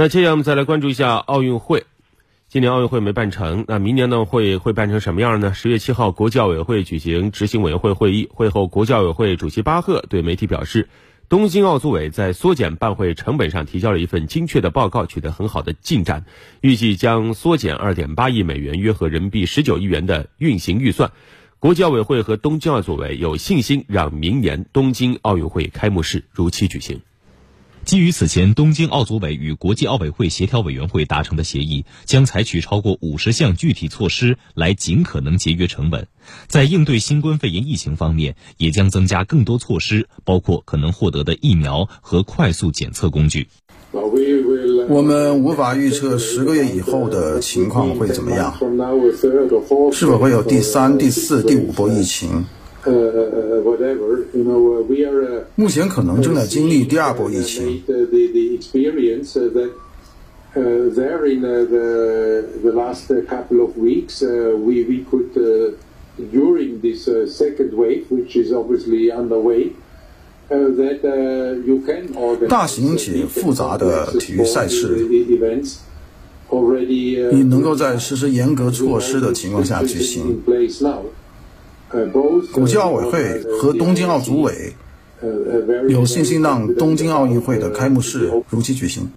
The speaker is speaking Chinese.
那接下来我们再来关注一下奥运会。今年奥运会没办成，那明年呢会会办成什么样呢？十月七号，国际奥委会举行执行委员会会议，会后，国际奥委会主席巴赫对媒体表示，东京奥组委在缩减办会成本上提交了一份精确的报告，取得很好的进展，预计将缩减二点八亿美元，约合人民币十九亿元的运行预算。国际奥委会和东京奥组委有信心让明年东京奥运会开幕式如期举行。基于此前东京奥组委与国际奥委会协调委员会达成的协议，将采取超过五十项具体措施来尽可能节约成本。在应对新冠肺炎疫情方面，也将增加更多措施，包括可能获得的疫苗和快速检测工具。我们无法预测十个月以后的情况会怎么样，是否会有第三、第四、第五波疫情。目前可能正在经历第二波疫情。There in the the last couple of weeks, we we could during this second wave, which is obviously underway, that you can organize 大型且复杂的体育赛事，你能够在实施严格措施的情况下举行。国际奥委会和东京奥组委有信心让东京奥运会的开幕式如期举行。